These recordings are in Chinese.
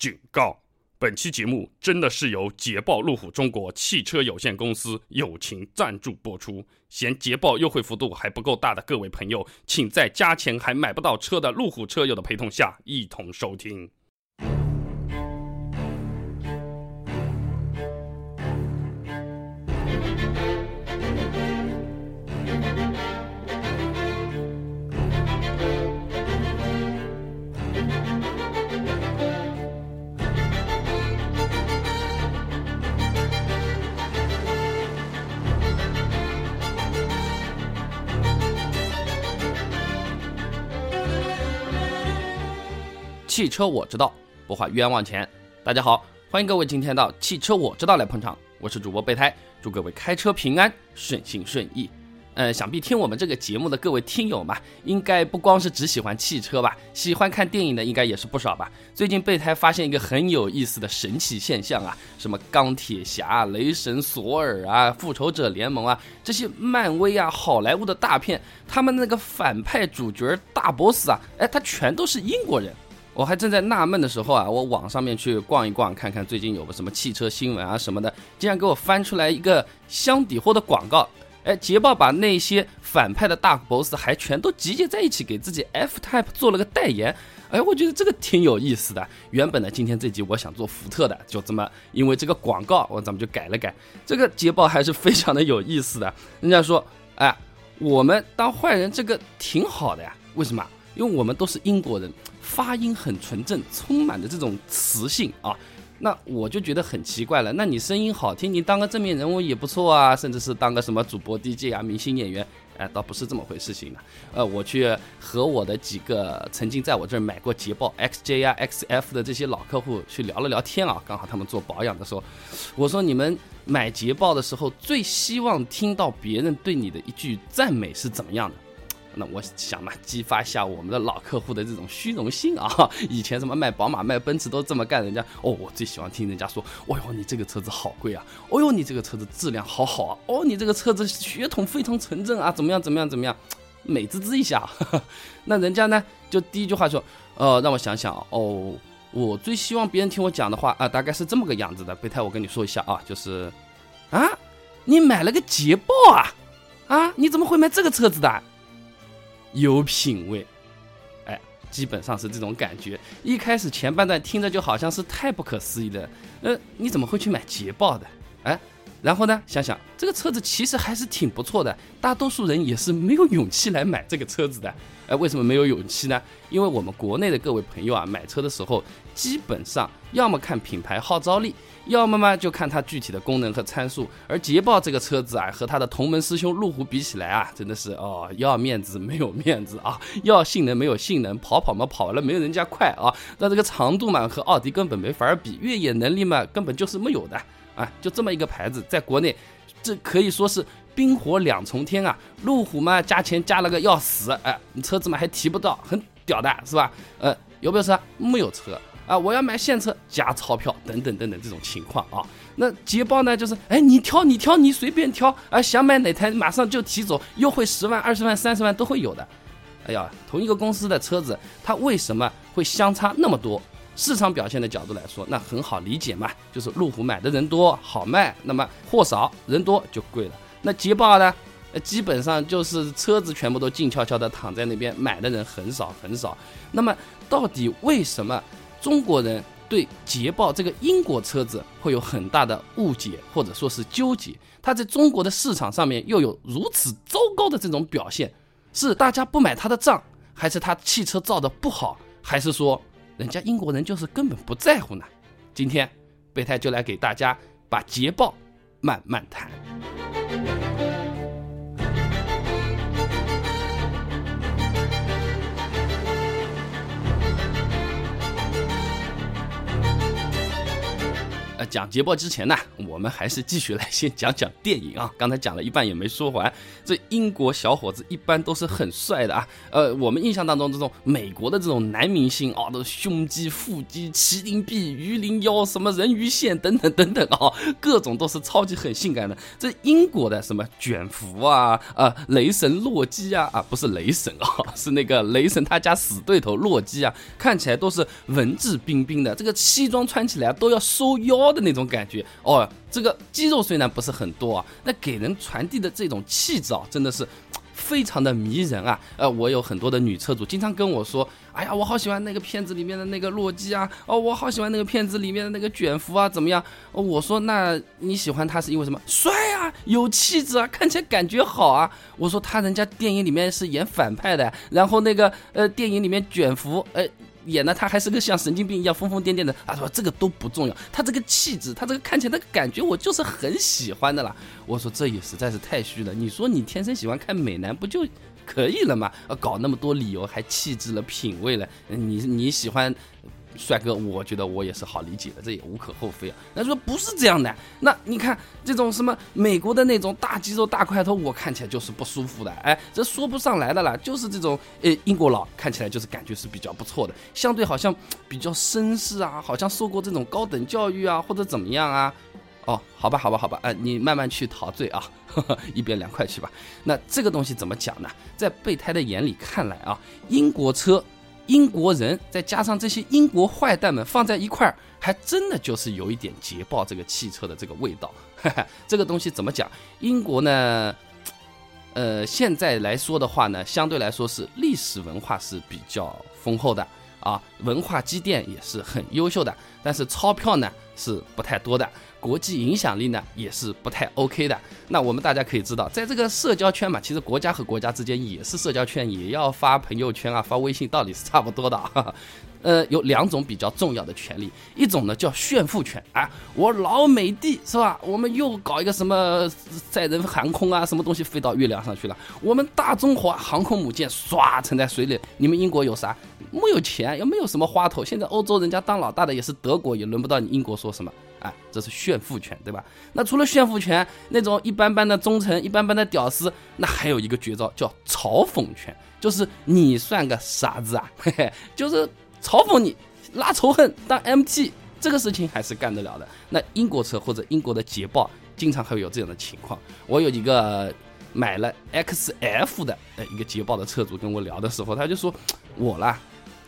警告：本期节目真的是由捷豹路虎中国汽车有限公司友情赞助播出。嫌捷豹优惠幅度还不够大的各位朋友，请在加钱还买不到车的路虎车友的陪同下，一同收听。汽车我知道，不花冤枉钱。大家好，欢迎各位今天到汽车我知道来捧场，我是主播备胎，祝各位开车平安，顺心顺意。呃，想必听我们这个节目的各位听友嘛，应该不光是只喜欢汽车吧，喜欢看电影的应该也是不少吧。最近备胎发现一个很有意思的神奇现象啊，什么钢铁侠、雷神索尔啊、复仇者联盟啊，这些漫威啊、好莱坞的大片，他们那个反派主角大 boss 啊，哎，他全都是英国人。我还正在纳闷的时候啊，我网上面去逛一逛，看看最近有个什么汽车新闻啊什么的，竟然给我翻出来一个箱底货的广告。哎，捷豹把那些反派的大 boss 还全都集结在一起，给自己 F Type 做了个代言。哎，我觉得这个挺有意思的。原本呢，今天这集我想做福特的，就这么因为这个广告，我咱们就改了改。这个捷豹还是非常的有意思的。人家说，哎，我们当坏人这个挺好的呀。为什么？因为我们都是英国人。发音很纯正，充满着这种磁性啊，那我就觉得很奇怪了。那你声音好听，你当个正面人物也不错啊，甚至是当个什么主播、DJ 啊、明星演员，哎，倒不是这么回事情的。呃，我去和我的几个曾经在我这儿买过捷豹 XJ 啊、XF 的这些老客户去聊了聊天啊，刚好他们做保养的时候，我说你们买捷豹的时候最希望听到别人对你的一句赞美是怎么样的？那我想嘛，激发一下我们的老客户的这种虚荣心啊！以前什么卖宝马、卖奔驰都这么干，人家哦，我最喜欢听人家说，哦哟，你这个车子好贵啊！哦哟，你这个车子质量好好啊！哦，你这个车子血统非常纯正啊！怎么样？怎么样？怎么样？美滋滋一下。那人家呢，就第一句话说，呃，让我想想哦，我最希望别人听我讲的话啊，大概是这么个样子的。备胎，我跟你说一下啊，就是啊，你买了个捷豹啊？啊，你怎么会买这个车子的？有品位，哎，基本上是这种感觉。一开始前半段听着就好像是太不可思议了，呃，你怎么会去买捷豹的？哎，然后呢，想想这个车子其实还是挺不错的，大多数人也是没有勇气来买这个车子的。哎，为什么没有勇气呢？因为我们国内的各位朋友啊，买车的时候基本上要么看品牌号召力。要么嘛就看它具体的功能和参数，而捷豹这个车子啊，和它的同门师兄路虎比起来啊，真的是哦，要面子没有面子啊，要性能没有性能，跑跑嘛跑了没有人家快啊，那这个长度嘛和奥迪根本没法比，越野能力嘛根本就是没有的啊，就这么一个牌子，在国内这可以说是冰火两重天啊，路虎嘛加钱加了个要死，哎，你车子嘛还提不到，很屌的是吧？呃，有没有车？没有车。啊，我要买现车加钞票等等等等这种情况啊，那捷豹呢，就是哎，你挑你挑你随便挑啊，想买哪台马上就提走，优惠十万、二十万、三十万都会有的。哎呀，同一个公司的车子，它为什么会相差那么多？市场表现的角度来说，那很好理解嘛，就是路虎买的人多好卖，那么货少人多就贵了。那捷豹呢，基本上就是车子全部都静悄悄的躺在那边，买的人很少很少。那么到底为什么？中国人对捷豹这个英国车子会有很大的误解，或者说是纠结。它在中国的市场上面又有如此糟糕的这种表现，是大家不买它的账，还是它汽车造的不好，还是说人家英国人就是根本不在乎呢？今天备胎就来给大家把捷豹慢慢谈。讲捷豹之前呢，我们还是继续来先讲讲电影啊。刚才讲了一半也没说完。这英国小伙子一般都是很帅的啊。呃，我们印象当中这种美国的这种男明星啊，都胸肌、腹肌、麒麟臂、鱼鳞腰，什么人鱼线等等等等啊，各种都是超级很性感的。这英国的什么卷福啊，呃，雷神洛基啊，啊，不是雷神啊，是那个雷神他家死对头洛基啊，看起来都是文质彬彬的，这个西装穿起来都要收腰。的那种感觉哦，这个肌肉虽然不是很多啊，那给人传递的这种气质啊，真的是非常的迷人啊。呃，我有很多的女车主经常跟我说，哎呀，我好喜欢那个片子里面的那个洛基啊，哦，我好喜欢那个片子里面的那个卷福啊，怎么样？我说，那你喜欢他是因为什么？帅啊，有气质啊，看起来感觉好啊。我说他人家电影里面是演反派的，然后那个呃电影里面卷福，呃。演的他还是个像神经病一样疯疯癫癫的，他说这个都不重要，他这个气质，他这个看起来的感觉，我就是很喜欢的啦。我说这也实在是太虚了，你说你天生喜欢看美男不就可以了吗？搞那么多理由，还气质了、品味了，你你喜欢。帅哥，我觉得我也是好理解的，这也无可厚非啊。那说不是这样的，那你看这种什么美国的那种大肌肉大块头，我看起来就是不舒服的。哎，这说不上来的啦，就是这种呃英国佬看起来就是感觉是比较不错的，相对好像比较绅士啊，好像受过这种高等教育啊，或者怎么样啊？哦，好吧，好吧，好吧，哎，你慢慢去陶醉啊，呵呵一边凉快去吧。那 这个东西怎么讲呢？在备胎的眼里看来啊，英国车。英国人再加上这些英国坏蛋们放在一块儿，还真的就是有一点捷豹这个汽车的这个味道。这个东西怎么讲？英国呢，呃，现在来说的话呢，相对来说是历史文化是比较丰厚的啊，文化积淀也是很优秀的，但是钞票呢是不太多的。国际影响力呢也是不太 OK 的。那我们大家可以知道，在这个社交圈嘛，其实国家和国家之间也是社交圈，也要发朋友圈啊，发微信，道理是差不多的。呃，有两种比较重要的权利，一种呢叫炫富权啊，我老美帝是吧？我们又搞一个什么载人航空啊，什么东西飞到月亮上去了？我们大中华航空母舰唰沉在水里，你们英国有啥？没有钱，又没有什么花头。现在欧洲人家当老大的也是德国，也轮不到你英国说什么。哎，这是炫富权，对吧？那除了炫富权，那种一般般的忠臣、一般般的屌丝，那还有一个绝招叫嘲讽权，就是你算个傻子啊，嘿嘿，就是嘲讽你，拉仇恨当 MT，这个事情还是干得了的。那英国车或者英国的捷豹，经常会有这样的情况。我有一个买了 XF 的呃一个捷豹的车主跟我聊的时候，他就说 我啦。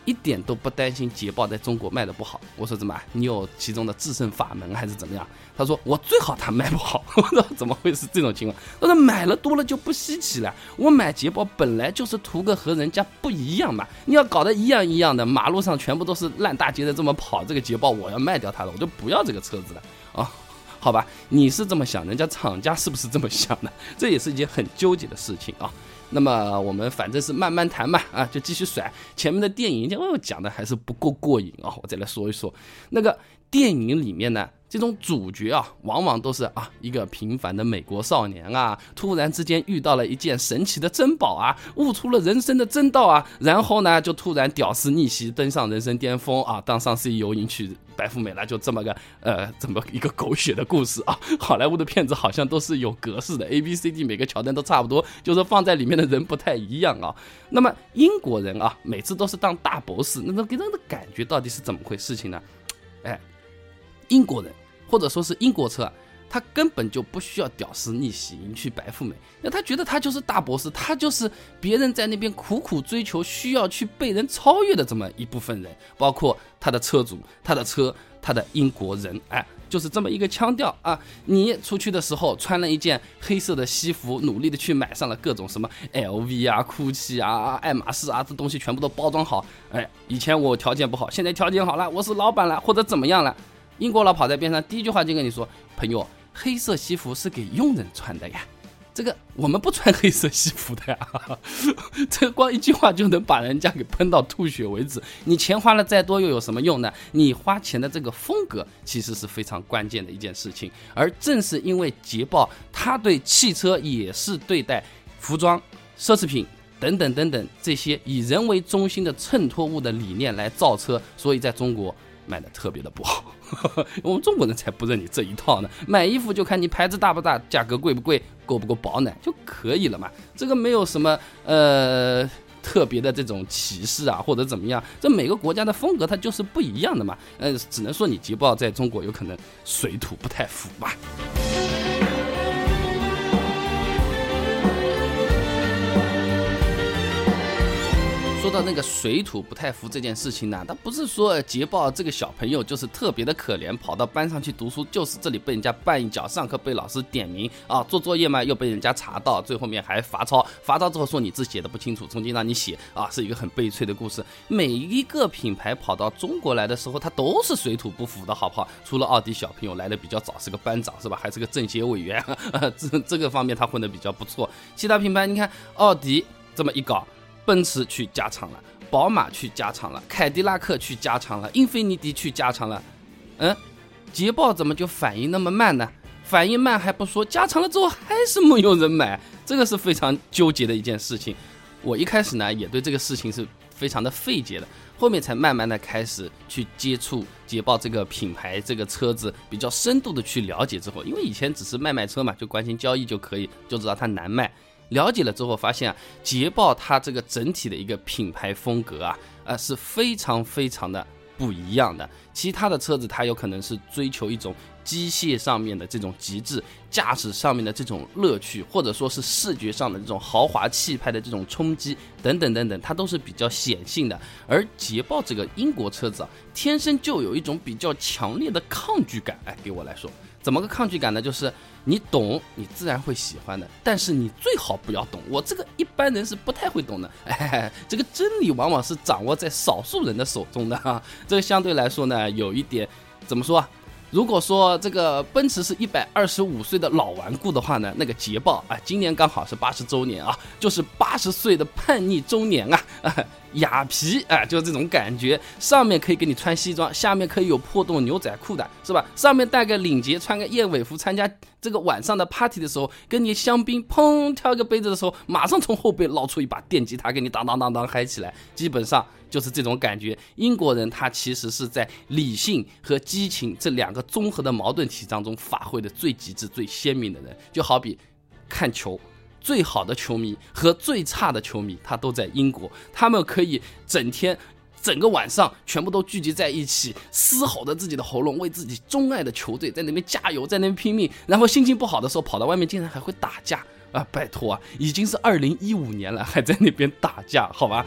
一点都不担心捷豹在中国卖的不好。我说怎么？你有其中的制胜法门还是怎么样？他说我最好它卖不好。我说怎么会是这种情况？他说买了多了就不稀奇了。我买捷豹本来就是图个和人家不一样嘛。你要搞得一样一样的，马路上全部都是烂大街的这么跑，这个捷豹我要卖掉它了，我就不要这个车子了啊。好吧，你是这么想，人家厂家是不是这么想的？这也是一件很纠结的事情啊。那么我们反正是慢慢谈嘛，啊，就继续甩前面的电影，讲的还是不够过瘾啊，我再来说一说那个电影里面呢。这种主角啊，往往都是啊一个平凡的美国少年啊，突然之间遇到了一件神奇的珍宝啊，悟出了人生的真道啊，然后呢就突然屌丝逆袭，登上人生巅峰啊，当上 CEO，迎娶白富美了，就这么个呃这么一个狗血的故事啊。好莱坞的片子好像都是有格式的，A B C D 每个桥段都差不多，就是放在里面的人不太一样啊。那么英国人啊，每次都是当大博士那种给人的感觉到底是怎么回事情呢？哎，英国人。或者说是英国车，他根本就不需要屌丝逆袭迎娶白富美，那他觉得他就是大博士，他就是别人在那边苦苦追求需要去被人超越的这么一部分人，包括他的车主、他的车、他的英国人，哎，就是这么一个腔调啊。你出去的时候穿了一件黑色的西服，努力的去买上了各种什么 LV 啊、GUCCI 啊、爱马仕啊，这东西全部都包装好。哎，以前我条件不好，现在条件好了，我是老板了，或者怎么样了。英国佬跑在边上，第一句话就跟你说：“朋友，黑色西服是给佣人穿的呀，这个我们不穿黑色西服的呀。”这光一句话就能把人家给喷到吐血为止。你钱花了再多又有什么用呢？你花钱的这个风格其实是非常关键的一件事情。而正是因为捷豹，它对汽车也是对待服装、奢侈品等等等等这些以人为中心的衬托物的理念来造车，所以在中国。卖的特别的不好。我们中国人才不认你这一套呢。买衣服就看你牌子大不大，价格贵不贵，够不够保暖就可以了嘛。这个没有什么呃特别的这种歧视啊，或者怎么样。这每个国家的风格它就是不一样的嘛。嗯，只能说你捷豹在中国有可能水土不太服吧。到那个水土不太服这件事情呢，他不是说捷豹这个小朋友就是特别的可怜，跑到班上去读书，就是这里被人家绊一脚，上课被老师点名啊，做作业嘛又被人家查到，最后面还罚抄，罚抄之后说你字写的不清楚，重新让你写啊，是一个很悲催的故事。每一个品牌跑到中国来的时候，它都是水土不服的，好不好？除了奥迪小朋友来的比较早，是个班长是吧？还是个政协委员，这这个方面他混的比较不错。其他品牌你看，奥迪这么一搞。奔驰去加长了，宝马去加长了，凯迪拉克去加长了，英菲尼迪去加长了，嗯，捷豹怎么就反应那么慢呢？反应慢还不说，加长了之后还是没有人买，这个是非常纠结的一件事情。我一开始呢也对这个事情是非常的费解的，后面才慢慢的开始去接触捷豹这个品牌，这个车子比较深度的去了解之后，因为以前只是卖卖车嘛，就关心交易就可以，就知道它难卖。了解了之后，发现啊，捷豹它这个整体的一个品牌风格啊，呃是非常非常的不一样的。其他的车子它有可能是追求一种机械上面的这种极致，驾驶上面的这种乐趣，或者说是视觉上的这种豪华气派的这种冲击等等等等，它都是比较显性的。而捷豹这个英国车子啊，天生就有一种比较强烈的抗拒感。哎，给我来说。怎么个抗拒感呢？就是你懂，你自然会喜欢的。但是你最好不要懂，我这个一般人是不太会懂的。哎，这个真理往往是掌握在少数人的手中的哈。这个相对来说呢，有一点怎么说啊？如果说这个奔驰是一百二十五岁的老顽固的话呢，那个捷豹啊，今年刚好是八十周年啊，就是八十岁的叛逆周年啊。雅皮啊，就是这种感觉，上面可以给你穿西装，下面可以有破洞牛仔裤的，是吧？上面带个领结，穿个燕尾服，参加这个晚上的 party 的时候，跟你香槟砰挑个杯子的时候，马上从后背捞出一把电吉他，给你当当当当嗨起来，基本上就是这种感觉。英国人他其实是在理性和激情这两个综合的矛盾体当中发挥的最极致、最鲜明的人，就好比看球。最好的球迷和最差的球迷，他都在英国。他们可以整天、整个晚上全部都聚集在一起，嘶吼着自己的喉咙，为自己钟爱的球队在那边加油，在那边拼命。然后心情不好的时候，跑到外面竟然还会打架啊！拜托啊，已经是二零一五年了，还在那边打架，好吧？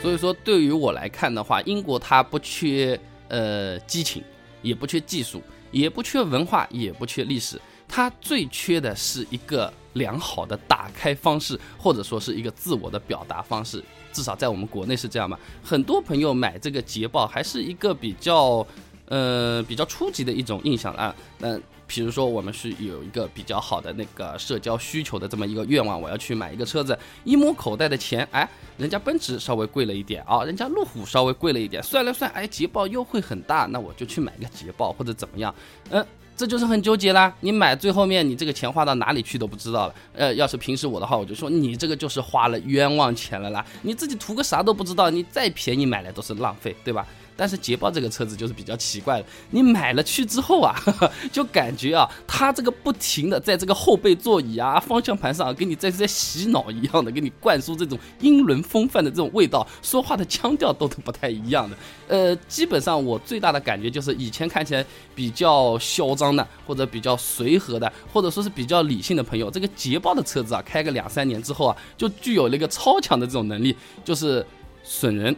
所以说，对于我来看的话，英国它不缺呃激情，也不缺技术，也不缺文化，也不缺历史。它最缺的是一个良好的打开方式，或者说是一个自我的表达方式。至少在我们国内是这样嘛？很多朋友买这个捷豹还是一个比较，呃，比较初级的一种印象啊。那比如说我们是有一个比较好的那个社交需求的这么一个愿望，我要去买一个车子，一摸口袋的钱，哎，人家奔驰稍微贵了一点啊，人家路虎稍微贵了一点，算了算，哎，捷豹优惠很大，那我就去买个捷豹或者怎么样，嗯。这就是很纠结啦，你买最后面你这个钱花到哪里去都不知道了。呃，要是平时我的话，我就说你这个就是花了冤枉钱了啦，你自己图个啥都不知道，你再便宜买来都是浪费，对吧？但是捷豹这个车子就是比较奇怪的，你买了去之后啊，就感觉啊，它这个不停的在这个后备座椅啊、方向盘上给你在在洗脑一样的，给你灌输这种英伦风范的这种味道，说话的腔调都都不太一样的。呃，基本上我最大的感觉就是以前看起来比较嚣张的，或者比较随和的，或者说是比较理性的朋友，这个捷豹的车子啊，开个两三年之后啊，就具有了一个超强的这种能力，就是。损人，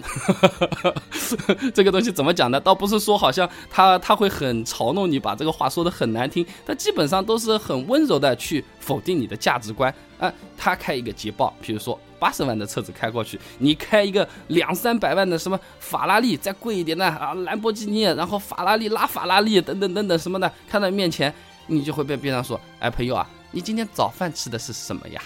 这个东西怎么讲呢？倒不是说好像他他会很嘲弄你，把这个话说的很难听，他基本上都是很温柔的去否定你的价值观啊。他开一个捷豹，比如说八十万的车子开过去，你开一个两三百万的什么法拉利，再贵一点的啊，兰博基尼，然后法拉利拉法拉利等等等等什么的，看到面前，你就会被边上说，哎，朋友啊，你今天早饭吃的是什么呀？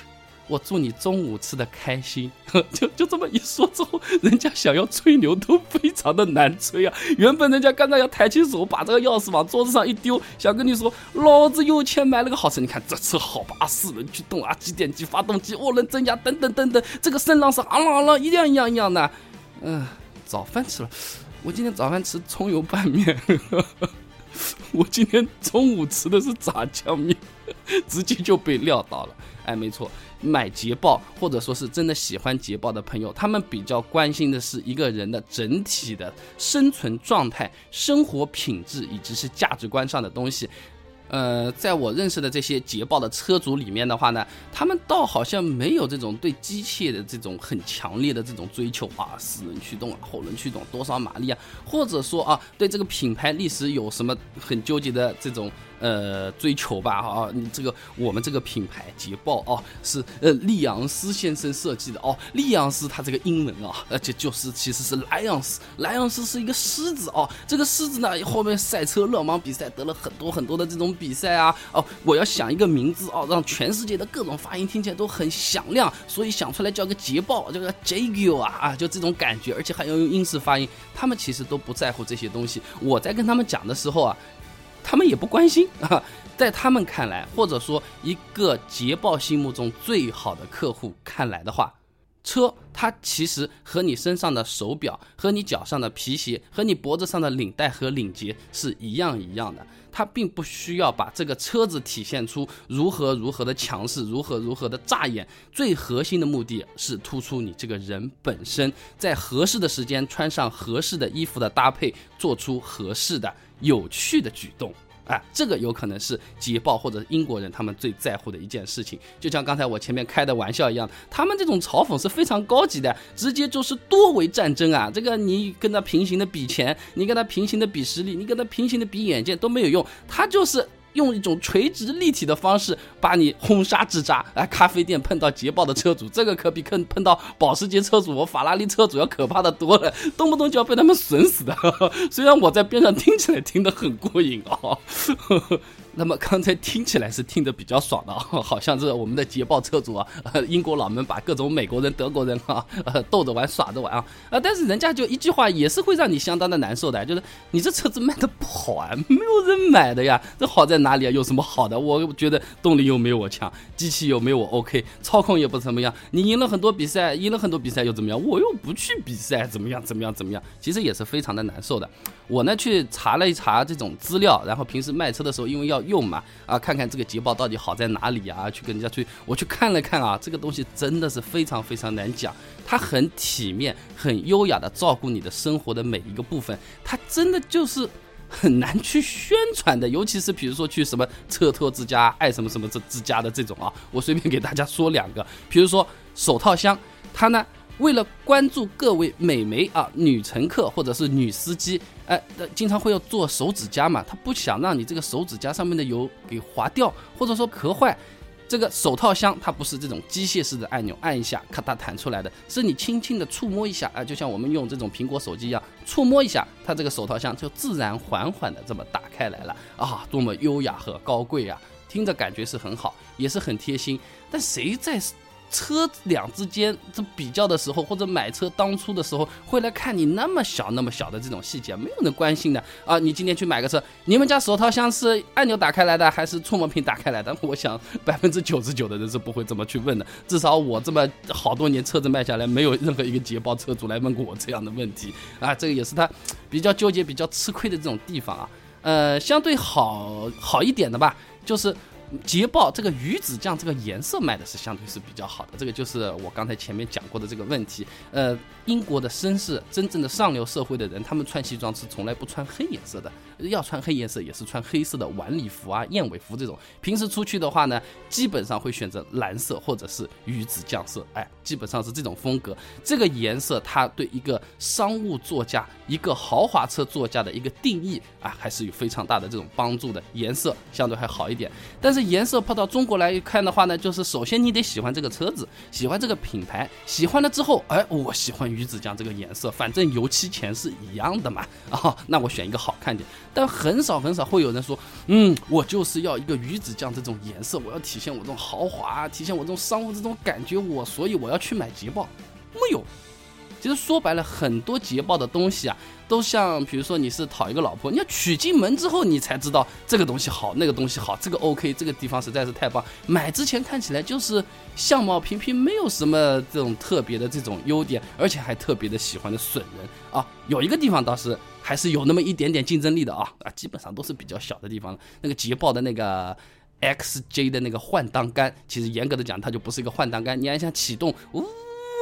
我祝你中午吃的开心，就就这么一说之后，人家想要吹牛都非常的难吹啊。原本人家刚刚要抬起手把这个钥匙往桌子上一丢，想跟你说老子有钱买了个好车，你看这车好巴适，能驱动啊，几点几发动机涡轮增压等等等等，这个声浪是啷啷啷一样一样一样的。嗯，早饭吃了，我今天早饭吃葱油拌面，我今天中午吃的是炸酱面，直接就被撂倒了。哎，没错，买捷豹或者说是真的喜欢捷豹的朋友，他们比较关心的是一个人的整体的生存状态、生活品质以及是价值观上的东西。呃，在我认识的这些捷豹的车主里面的话呢，他们倒好像没有这种对机械的这种很强烈的这种追求啊，四轮驱动啊，后轮驱动多少马力啊，或者说啊，对这个品牌历史有什么很纠结的这种。呃，追求吧，啊，这个我们这个品牌捷豹哦，是呃利昂斯先生设计的哦，利昂斯他这个英文啊，而且就是其实是莱昂斯，莱昂斯是一个狮子哦，这个狮子呢后面赛车勒芒比赛得了很多很多的这种比赛啊，哦，我要想一个名字哦，让全世界的各种发音听起来都很响亮，所以想出来叫个捷豹，叫个 Jaguar 啊，就这种感觉，而且还要用英式发音，他们其实都不在乎这些东西，我在跟他们讲的时候啊。他们也不关心 啊，在他们看来，或者说一个捷豹心目中最好的客户看来的话，车它其实和你身上的手表、和你脚上的皮鞋、和你脖子上的领带和领结是一样一样的。它并不需要把这个车子体现出如何如何的强势，如何如何的扎眼。最核心。的目的是突出你这个人本身，在合适的时间穿上合适的衣服的搭配，做出合适的。有趣的举动，哎，这个有可能是捷豹或者英国人他们最在乎的一件事情。就像刚才我前面开的玩笑一样，他们这种嘲讽是非常高级的，直接就是多维战争啊！这个你跟他平行的比钱，你跟他平行的比实力，你跟他平行的比眼界都没有用，他就是。用一种垂直立体的方式把你轰杀至渣！哎，咖啡店碰到捷豹的车主，这个可比碰碰到保时捷车主、我法拉利车主要可怕的多了，动不动就要被他们损死的。虽然我在边上听起来听得很过瘾哦。那么刚才听起来是听得比较爽的，好像是我们的捷豹车主啊，英国佬们把各种美国人、德国人啊，呃逗着玩、耍着玩啊，啊，但是人家就一句话也是会让你相当的难受的，就是你这车子卖的不好啊，没有人买的呀，这好在哪里啊？有什么好的？我觉得动力又没有我强，机器又没有我 OK，操控也不怎么样。你赢了很多比赛，赢了很多比赛又怎么样？我又不去比赛，怎么样？怎么样？怎么样？其实也是非常的难受的。我呢去查了一查这种资料，然后平时卖车的时候，因为要用嘛，啊，看看这个捷豹到底好在哪里啊？去跟人家去，我去看了看啊，这个东西真的是非常非常难讲。它很体面、很优雅的照顾你的生活的每一个部分，它真的就是很难去宣传的。尤其是比如说去什么车托之家、爱什么什么之之家的这种啊，我随便给大家说两个，比如说手套箱，它呢。为了关注各位美眉啊，女乘客或者是女司机，哎，经常会要做手指甲嘛，他不想让你这个手指甲上面的油给划掉，或者说磕坏。这个手套箱它不是这种机械式的按钮，按一下咔嗒弹出来的，是你轻轻的触摸一下，啊，就像我们用这种苹果手机一样，触摸一下，它这个手套箱就自然缓缓的这么打开来了啊，多么优雅和高贵啊，听着感觉是很好，也是很贴心，但谁在？车辆之间这比较的时候，或者买车当初的时候，会来看你那么小那么小的这种细节，没有人关心的啊！你今天去买个车，你们家手套箱是按钮打开来的，还是触摸屏打开来的？我想百分之九十九的人是不会这么去问的。至少我这么好多年车子卖下来，没有任何一个捷豹车主来问过我这样的问题啊！这个也是他比较纠结、比较吃亏的这种地方啊。呃，相对好好一点的吧，就是。捷豹这个鱼子酱这个颜色卖的是相对是比较好的，这个就是我刚才前面讲过的这个问题。呃，英国的绅士，真正的上流社会的人，他们穿西装是从来不穿黑颜色的。要穿黑颜色也是穿黑色的晚礼服啊、燕尾服这种。平时出去的话呢，基本上会选择蓝色或者是鱼子酱色，哎，基本上是这种风格。这个颜色它对一个商务座驾、一个豪华车座驾的一个定义啊，还是有非常大的这种帮助的。颜色相对还好一点，但是颜色抛到中国来看的话呢，就是首先你得喜欢这个车子，喜欢这个品牌，喜欢了之后，哎，我喜欢鱼子酱这个颜色，反正油漆钱是一样的嘛，啊，那我选一个好看点。但很少很少会有人说，嗯，我就是要一个鱼子酱这种颜色，我要体现我这种豪华，体现我这种商务这种感觉，我所以我要去买捷豹，没有，其实说白了，很多捷报的东西啊，都像比如说你是讨一个老婆，你要娶进门之后，你才知道这个东西好，那个东西好，这个 OK，这个地方实在是太棒。买之前看起来就是相貌平平，没有什么这种特别的这种优点，而且还特别的喜欢的损人啊。有一个地方倒是还是有那么一点点竞争力的啊啊，基本上都是比较小的地方。那个捷豹的那个。XJ 的那个换挡杆，其实严格的讲，它就不是一个换挡杆。你还想启动，呜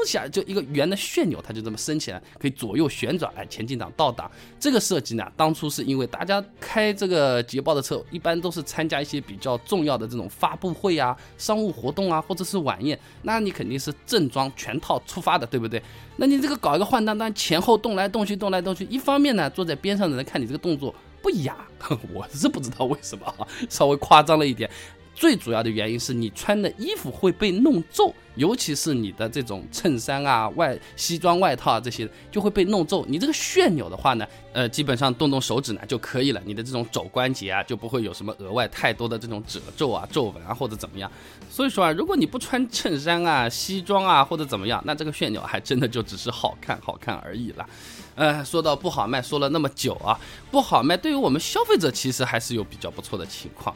下就一个圆的旋钮，它就这么升起来，可以左右旋转，哎，前进档、倒档。这个设计呢，当初是因为大家开这个捷豹的车，一般都是参加一些比较重要的这种发布会啊、商务活动啊，或者是晚宴，那你肯定是正装全套出发的，对不对？那你这个搞一个换挡当，前后动来动去，动来动去，一方面呢，坐在边上的人看你这个动作。不雅，我是不知道为什么啊，稍微夸张了一点。最主要的原因是你穿的衣服会被弄皱，尤其是你的这种衬衫啊、外西装外套啊这些就会被弄皱。你这个旋钮的话呢，呃，基本上动动手指呢就可以了。你的这种肘关节啊就不会有什么额外太多的这种褶皱啊、皱纹啊或者怎么样。所以说啊，如果你不穿衬衫啊、西装啊或者怎么样，那这个旋钮还真的就只是好看好看而已了。呃，说到不好卖，说了那么久啊，不好卖，对于我们消费者其实还是有比较不错的情况。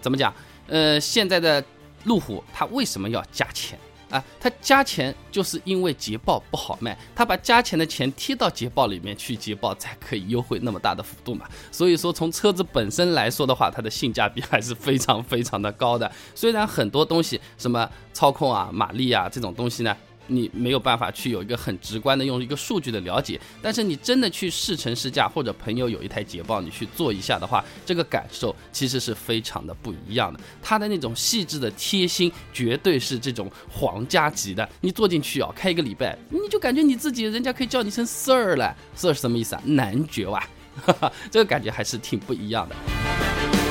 怎么讲？呃，现在的路虎它为什么要加钱啊？它加钱就是因为捷豹不好卖，它把加钱的钱贴到捷豹里面去，捷豹才可以优惠那么大的幅度嘛。所以说，从车子本身来说的话，它的性价比还是非常非常的高的。虽然很多东西，什么操控啊、马力啊这种东西呢。你没有办法去有一个很直观的用一个数据的了解，但是你真的去试乘试驾，或者朋友有一台捷豹，你去做一下的话，这个感受其实是非常的不一样的。它的那种细致的贴心，绝对是这种皇家级的。你坐进去啊，开一个礼拜，你就感觉你自己，人家可以叫你声 Sir 了。Sir 是什么意思啊？男爵哇，这个感觉还是挺不一样的。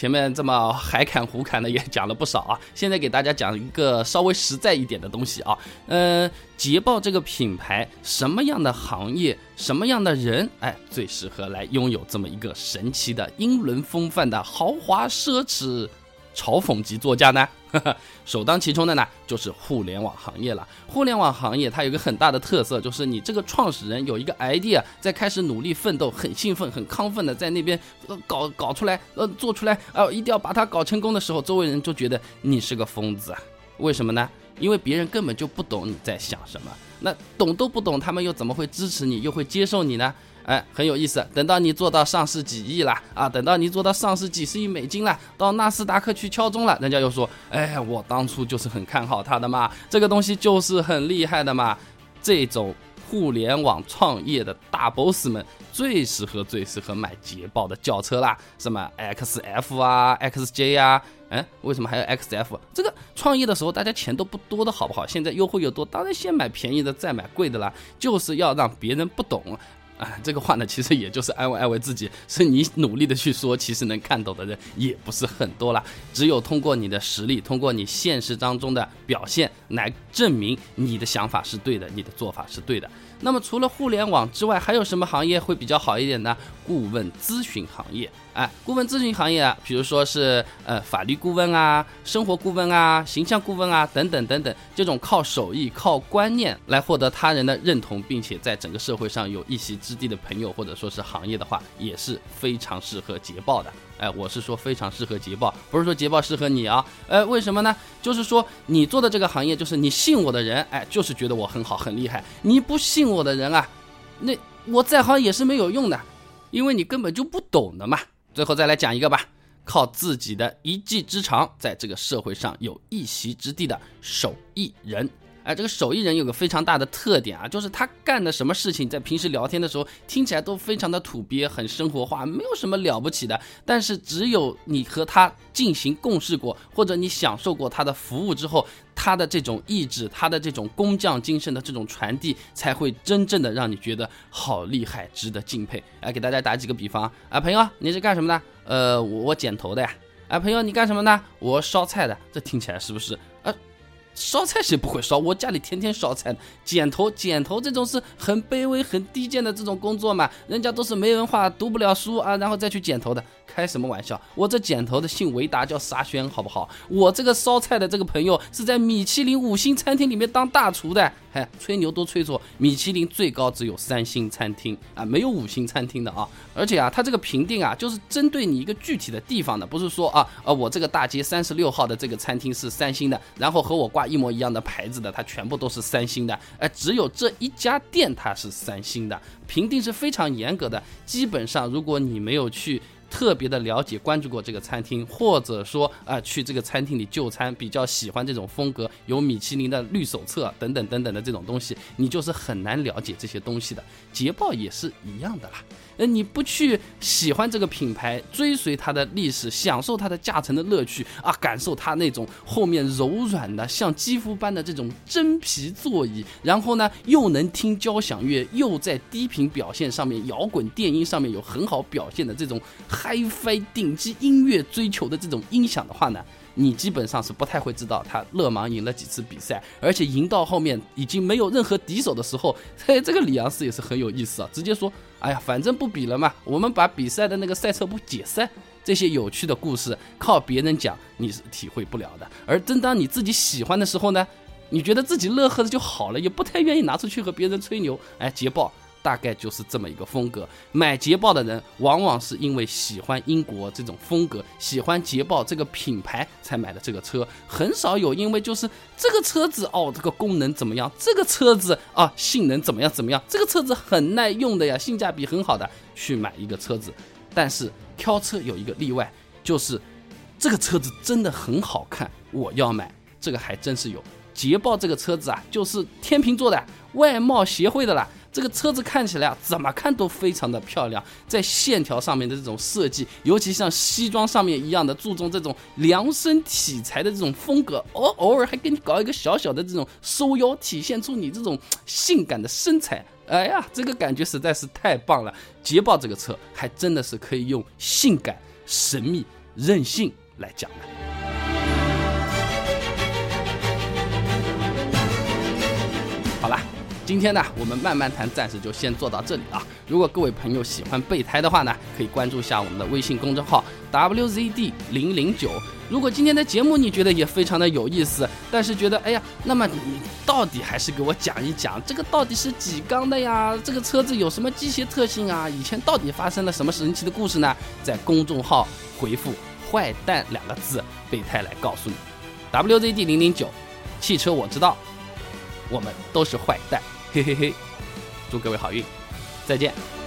前面这么海侃胡侃的也讲了不少啊，现在给大家讲一个稍微实在一点的东西啊。嗯，捷豹这个品牌，什么样的行业，什么样的人，哎，最适合来拥有这么一个神奇的英伦风范的豪华奢侈？嘲讽级座驾呢？首当其冲的呢，就是互联网行业了。互联网行业它有一个很大的特色，就是你这个创始人有一个 idea，在开始努力奋斗，很兴奋、很亢奋的在那边呃搞搞出来，呃做出来，呃一定要把它搞成功的时候，周围人就觉得你是个疯子？为什么呢？因为别人根本就不懂你在想什么。那懂都不懂，他们又怎么会支持你，又会接受你呢？哎，很有意思。等到你做到上市几亿了啊，等到你做到上市几十亿美金了，到纳斯达克去敲钟了，人家又说，哎，我当初就是很看好它的嘛，这个东西就是很厉害的嘛。这种互联网创业的大 boss 们最适合最适合买捷豹的轿车啦，什么 XF 啊、XJ 啊，哎，为什么还有 XF？这个创业的时候大家钱都不多的好不好？现在优惠又多，当然先买便宜的再买贵的啦，就是要让别人不懂。啊，这个话呢，其实也就是安慰安慰自己，是你努力的去说，其实能看懂的人也不是很多了。只有通过你的实力，通过你现实当中的表现来证明你的想法是对的，你的做法是对的。那么除了互联网之外，还有什么行业会比较好一点呢？顾问咨询行业，哎，顾问咨询行业啊，比如说是呃法律顾问啊、生活顾问啊、形象顾问啊等等等等，这种靠手艺、靠观念来获得他人的认同，并且在整个社会上有一席之地的朋友或者说是行业的话，也是非常适合捷豹的。哎，我是说非常适合捷豹，不是说捷豹适合你啊。呃，为什么呢？就是说你做的这个行业，就是你信我的人，哎，就是觉得我很好很厉害。你不信我的人啊，那我再好也是没有用的，因为你根本就不懂的嘛。最后再来讲一个吧，靠自己的一技之长，在这个社会上有一席之地的手艺人。哎，这个手艺人有个非常大的特点啊，就是他干的什么事情，在平时聊天的时候听起来都非常的土鳖，很生活化，没有什么了不起的。但是只有你和他进行共事过，或者你享受过他的服务之后，他的这种意志，他的这种工匠精神的这种传递，才会真正的让你觉得好厉害，值得敬佩。来，给大家打几个比方啊，朋友，你是干什么的？呃，我剪头的呀。哎，朋友，你干什么呢？我烧菜的。这听起来是不是？烧菜谁不会烧？我家里天天烧菜。剪头，剪头这种是很卑微、很低贱的这种工作嘛，人家都是没文化、读不了书啊，然后再去剪头的。开什么玩笑？我这剪头的姓维达，叫沙宣，好不好？我这个烧菜的这个朋友是在米其林五星餐厅里面当大厨的。嗨，吹牛都吹错，米其林最高只有三星餐厅啊，没有五星餐厅的啊。而且啊，它这个评定啊，就是针对你一个具体的地方的，不是说啊，呃，我这个大街三十六号的这个餐厅是三星的，然后和我挂一模一样的牌子的，它全部都是三星的。哎，只有这一家店它是三星的，评定是非常严格的。基本上，如果你没有去。特别的了解、关注过这个餐厅，或者说啊，去这个餐厅里就餐，比较喜欢这种风格，有米其林的绿手册等等等等的这种东西，你就是很难了解这些东西的。捷豹也是一样的啦。呃，你不去喜欢这个品牌，追随它的历史，享受它的驾乘的乐趣啊，感受它那种后面柔软的像肌肤般的这种真皮座椅，然后呢又能听交响乐，又在低频表现上面、摇滚电音上面有很好表现的这种 HiFi 顶级音乐追求的这种音响的话呢？你基本上是不太会知道他勒芒赢了几次比赛，而且赢到后面已经没有任何敌手的时候，嘿，这个里昂斯也是很有意思啊，直接说，哎呀，反正不比了嘛，我们把比赛的那个赛车部解散。这些有趣的故事靠别人讲你是体会不了的，而正当你自己喜欢的时候呢，你觉得自己乐呵的就好了，也不太愿意拿出去和别人吹牛。哎，捷豹。大概就是这么一个风格。买捷豹的人，往往是因为喜欢英国这种风格，喜欢捷豹这个品牌才买的这个车。很少有因为就是这个车子哦，这个功能怎么样？这个车子啊，性能怎么样？怎么样？这个车子很耐用的呀，性价比很好的，去买一个车子。但是挑车有一个例外，就是这个车子真的很好看，我要买。这个还真是有。捷豹这个车子啊，就是天秤座的外貌协会的啦。这个车子看起来啊，怎么看都非常的漂亮，在线条上面的这种设计，尤其像西装上面一样的注重这种量身体裁的这种风格，偶偶尔还给你搞一个小小的这种收腰，体现出你这种性感的身材。哎呀，这个感觉实在是太棒了！捷豹这个车还真的是可以用性感、神秘、任性来讲的。今天呢，我们慢慢谈，暂时就先做到这里啊。如果各位朋友喜欢备胎的话呢，可以关注一下我们的微信公众号 wzd 零零九。如果今天的节目你觉得也非常的有意思，但是觉得哎呀，那么你到底还是给我讲一讲，这个到底是几缸的呀？这个车子有什么机械特性啊？以前到底发生了什么神奇的故事呢？在公众号回复“坏蛋”两个字，备胎来告诉你。wzd 零零九，汽车我知道，我们都是坏蛋。嘿嘿嘿，祝各位好运，再见。